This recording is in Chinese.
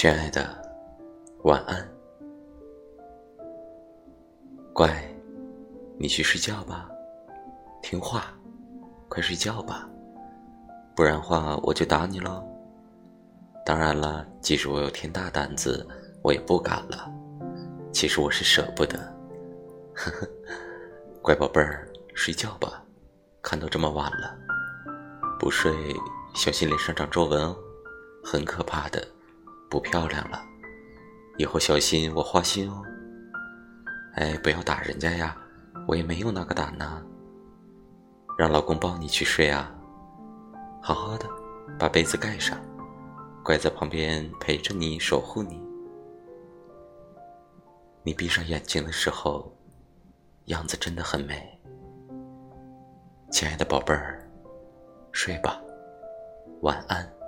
亲爱的，晚安。乖，你去睡觉吧，听话，快睡觉吧，不然话我就打你喽。当然了，即使我有天大胆子，我也不敢了。其实我是舍不得。呵呵，乖宝贝儿，睡觉吧，看都这么晚了，不睡小心脸上长皱纹哦，很可怕的。不漂亮了，以后小心我花心哦。哎，不要打人家呀，我也没有那个胆呐。让老公抱你去睡啊，好好的，把被子盖上，乖在旁边陪着你，守护你。你闭上眼睛的时候，样子真的很美。亲爱的宝贝儿，睡吧，晚安。